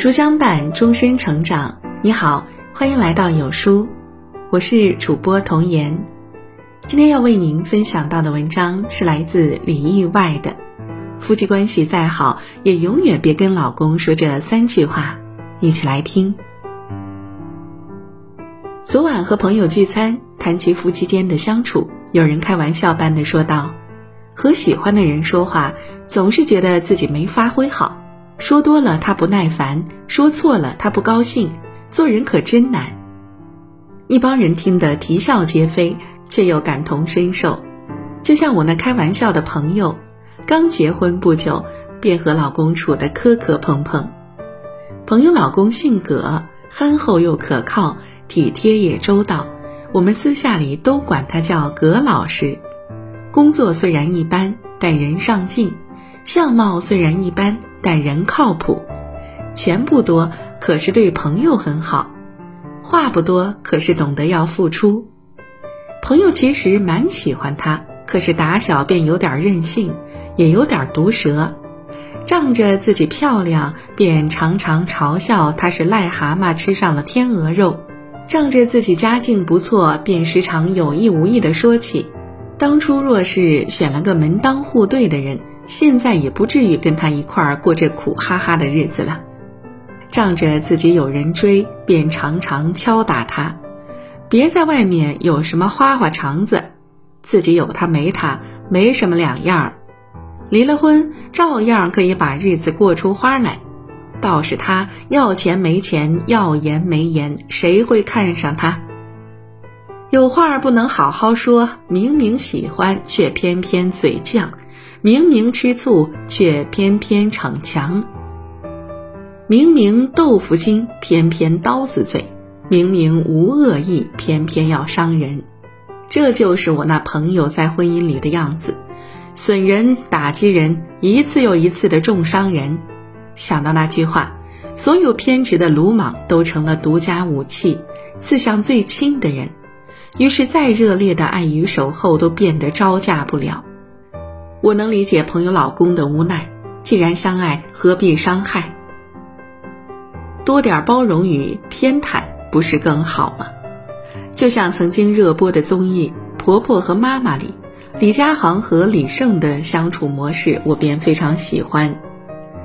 书相伴，终身成长。你好，欢迎来到有书，我是主播童言。今天要为您分享到的文章是来自李意外的：夫妻关系再好，也永远别跟老公说这三句话。一起来听。昨晚和朋友聚餐，谈起夫妻间的相处，有人开玩笑般的说道：“和喜欢的人说话，总是觉得自己没发挥好。”说多了他不耐烦，说错了他不高兴，做人可真难。一帮人听得啼笑皆非，却又感同身受。就像我那开玩笑的朋友，刚结婚不久，便和老公处得磕磕碰碰。朋友老公姓葛，憨厚又可靠，体贴也周到，我们私下里都管他叫葛老师。工作虽然一般，但人上进。相貌虽然一般，但人靠谱；钱不多，可是对朋友很好；话不多，可是懂得要付出。朋友其实蛮喜欢他，可是打小便有点任性，也有点毒舌。仗着自己漂亮，便常常嘲笑他是癞蛤蟆吃上了天鹅肉；仗着自己家境不错，便时常有意无意地说起：当初若是选了个门当户对的人。现在也不至于跟他一块儿过这苦哈哈的日子了。仗着自己有人追，便常常敲打他，别在外面有什么花花肠子，自己有他没他没什么两样儿。离了婚照样可以把日子过出花来，倒是他要钱没钱，要颜没颜，谁会看上他？有话不能好好说，明明喜欢却偏偏嘴犟。明明吃醋，却偏偏逞强；明明豆腐心，偏偏刀子嘴；明明无恶意，偏偏要伤人。这就是我那朋友在婚姻里的样子，损人、打击人，一次又一次的重伤人。想到那句话，所有偏执的鲁莽都成了独家武器，刺向最亲的人。于是，再热烈的爱与守候都变得招架不了。我能理解朋友老公的无奈，既然相爱，何必伤害？多点包容与偏袒，不是更好吗？就像曾经热播的综艺《婆婆和妈妈》里，李佳航和李晟的相处模式，我便非常喜欢。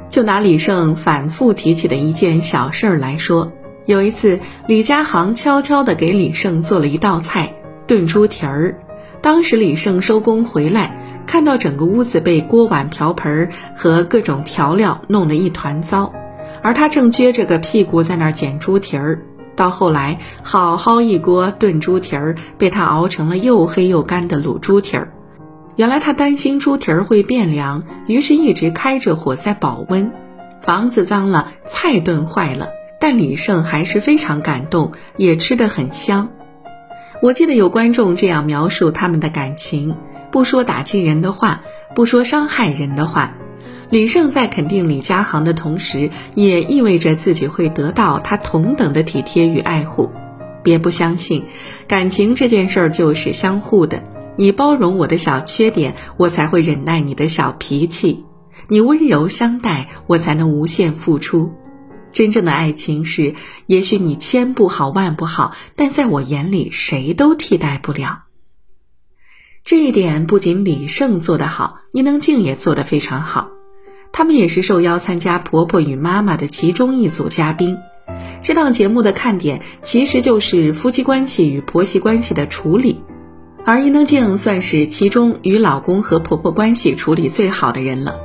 就拿李晟反复提起的一件小事儿来说，有一次，李佳航悄悄地给李晟做了一道菜——炖猪蹄儿。当时李晟收工回来，看到整个屋子被锅碗瓢盆和各种调料弄得一团糟，而他正撅着个屁股在那儿捡猪蹄儿。到后来，好好一锅炖猪蹄儿被他熬成了又黑又干的卤猪蹄儿。原来他担心猪蹄儿会变凉，于是一直开着火在保温。房子脏了，菜炖坏了，但李胜还是非常感动，也吃得很香。我记得有观众这样描述他们的感情：不说打击人的话，不说伤害人的话。李胜在肯定李佳航的同时，也意味着自己会得到他同等的体贴与爱护。别不相信，感情这件事儿就是相互的。你包容我的小缺点，我才会忍耐你的小脾气；你温柔相待，我才能无限付出。真正的爱情是，也许你千不好万不好，但在我眼里谁都替代不了。这一点不仅李胜做得好，伊能静也做得非常好。他们也是受邀参加《婆婆与妈妈》的其中一组嘉宾。这档节目的看点其实就是夫妻关系与婆媳关系的处理，而伊能静算是其中与老公和婆婆关系处理最好的人了。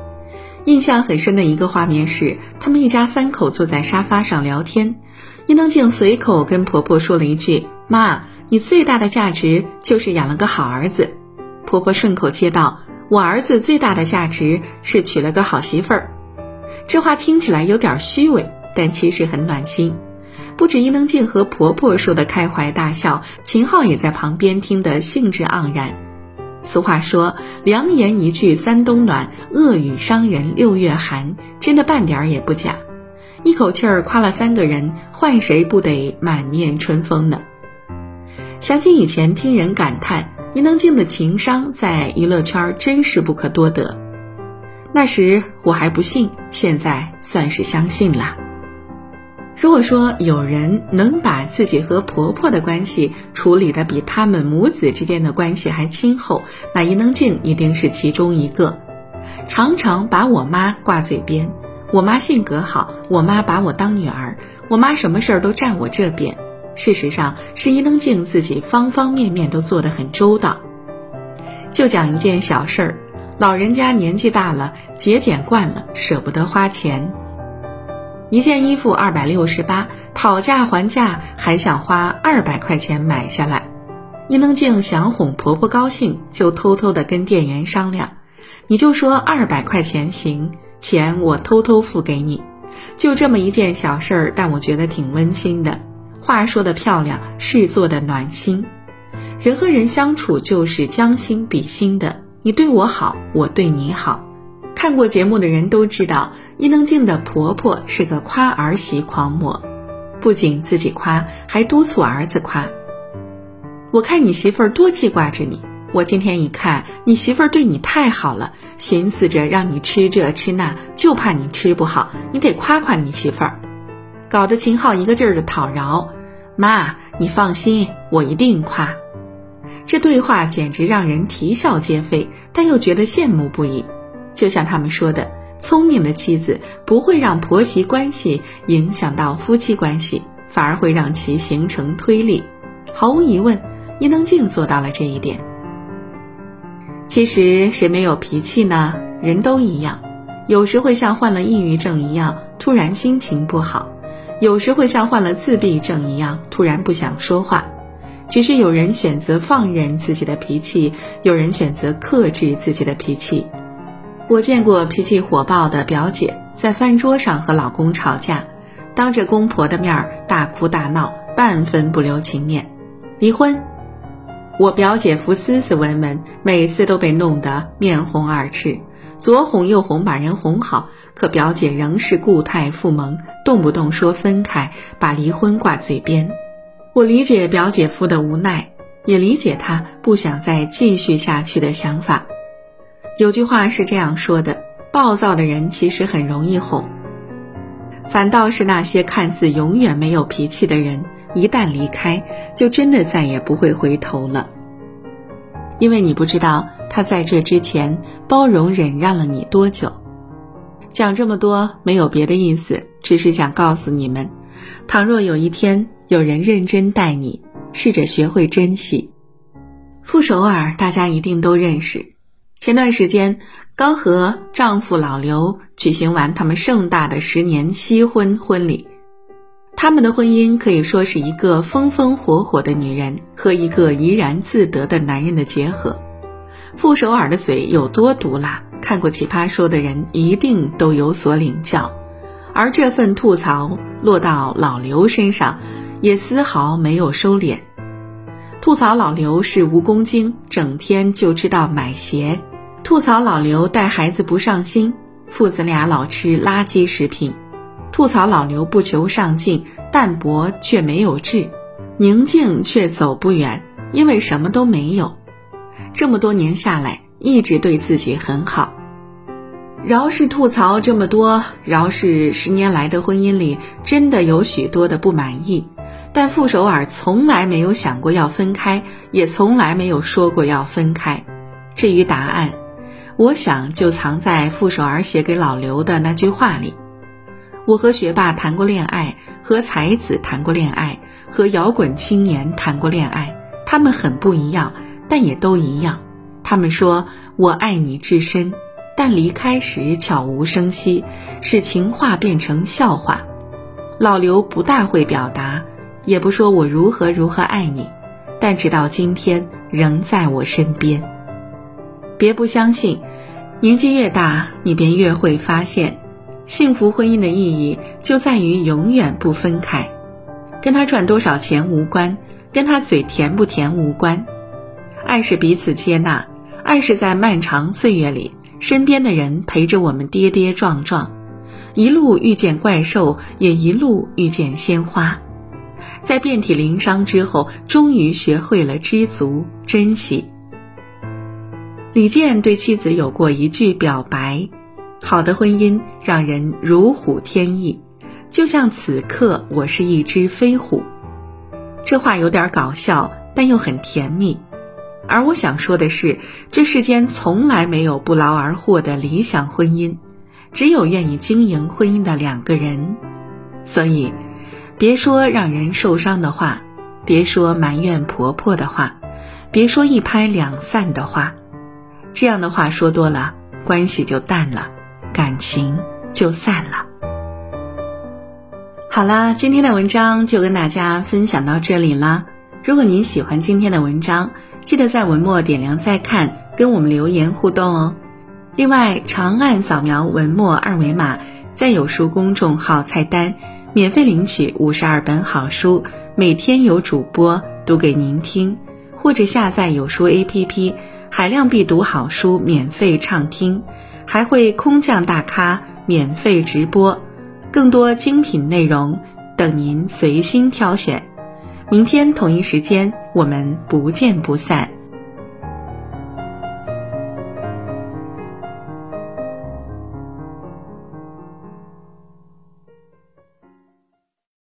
印象很深的一个画面是，他们一家三口坐在沙发上聊天，伊能静随口跟婆婆说了一句：“妈，你最大的价值就是养了个好儿子。”婆婆顺口接道：“我儿子最大的价值是娶了个好媳妇儿。”这话听起来有点虚伪，但其实很暖心。不止伊能静和婆婆说的开怀大笑，秦昊也在旁边听得兴致盎然。俗话说：“良言一句三冬暖，恶语伤人六月寒。”真的半点儿也不假，一口气儿夸了三个人，换谁不得满面春风呢？想起以前听人感叹，伊能静的情商在娱乐圈真是不可多得。那时我还不信，现在算是相信了。如果说有人能把自己和婆婆的关系处理的比他们母子之间的关系还亲厚，那伊能静一定是其中一个。常常把我妈挂嘴边，我妈性格好，我妈把我当女儿，我妈什么事儿都站我这边。事实上是伊能静自己方方面面都做得很周到。就讲一件小事儿，老人家年纪大了，节俭惯了，舍不得花钱。一件衣服二百六十八，讨价还价还想花二百块钱买下来。伊能静想哄婆婆高兴，就偷偷的跟店员商量：“你就说二百块钱行，钱我偷偷付给你。”就这么一件小事儿，但我觉得挺温馨的。话说的漂亮，事做的暖心。人和人相处就是将心比心的，你对我好，我对你好。看过节目的人都知道，伊能静的婆婆是个夸儿媳狂魔，不仅自己夸，还督促儿子夸。我看你媳妇儿多记挂着你，我今天一看，你媳妇儿对你太好了，寻思着让你吃这吃那，就怕你吃不好，你得夸夸你媳妇儿。搞得秦昊一个劲儿的讨饶，妈，你放心，我一定夸。这对话简直让人啼笑皆非，但又觉得羡慕不已。就像他们说的，聪明的妻子不会让婆媳关系影响到夫妻关系，反而会让其形成推力。毫无疑问，伊能静做到了这一点。其实谁没有脾气呢？人都一样，有时会像患了抑郁症一样，突然心情不好；有时会像患了自闭症一样，突然不想说话。只是有人选择放任自己的脾气，有人选择克制自己的脾气。我见过脾气火爆的表姐在饭桌上和老公吵架，当着公婆的面儿大哭大闹，半分不留情面，离婚。我表姐夫斯斯文文，每次都被弄得面红耳赤，左哄右哄把人哄好，可表姐仍是固态复萌，动不动说分开，把离婚挂嘴边。我理解表姐夫的无奈，也理解他不想再继续下去的想法。有句话是这样说的：暴躁的人其实很容易哄，反倒是那些看似永远没有脾气的人，一旦离开，就真的再也不会回头了。因为你不知道他在这之前包容忍让了你多久。讲这么多没有别的意思，只是想告诉你们：倘若有一天有人认真待你，试着学会珍惜。傅首尔，大家一定都认识。前段时间刚和丈夫老刘举行完他们盛大的十年新婚婚礼，他们的婚姻可以说是一个风风火火的女人和一个怡然自得的男人的结合。傅首尔的嘴有多毒辣，看过《奇葩说》的人一定都有所领教，而这份吐槽落到老刘身上，也丝毫没有收敛。吐槽老刘是蜈蚣精，整天就知道买鞋。吐槽老刘带孩子不上心，父子俩老吃垃圾食品；吐槽老刘不求上进，淡泊却没有志，宁静却走不远，因为什么都没有。这么多年下来，一直对自己很好。饶是吐槽这么多，饶是十年来的婚姻里真的有许多的不满意，但傅首尔从来没有想过要分开，也从来没有说过要分开。至于答案。我想就藏在傅首尔写给老刘的那句话里。我和学霸谈过恋爱，和才子谈过恋爱，和摇滚青年谈过恋爱，他们很不一样，但也都一样。他们说我爱你至深，但离开时悄无声息，使情话变成笑话。老刘不大会表达，也不说我如何如何爱你，但直到今天仍在我身边。别不相信，年纪越大，你便越会发现，幸福婚姻的意义就在于永远不分开。跟他赚多少钱无关，跟他嘴甜不甜无关。爱是彼此接纳，爱是在漫长岁月里，身边的人陪着我们跌跌撞撞，一路遇见怪兽，也一路遇见鲜花，在遍体鳞伤之后，终于学会了知足珍惜。李健对妻子有过一句表白：“好的婚姻让人如虎添翼，就像此刻我是一只飞虎。这话有点搞笑，但又很甜蜜。而我想说的是，这世间从来没有不劳而获的理想婚姻，只有愿意经营婚姻的两个人。所以，别说让人受伤的话，别说埋怨婆婆的话，别说一拍两散的话。这样的话说多了，关系就淡了，感情就散了。好啦，今天的文章就跟大家分享到这里啦。如果您喜欢今天的文章，记得在文末点亮再看，跟我们留言互动哦。另外，长按扫描文末二维码，在有书公众号菜单免费领取五十二本好书，每天有主播读给您听，或者下载有书 APP，海量必读好书免费畅听，还会空降大咖免费直播。更多精品内容等您随心挑选，明天同一时间我们不见不散。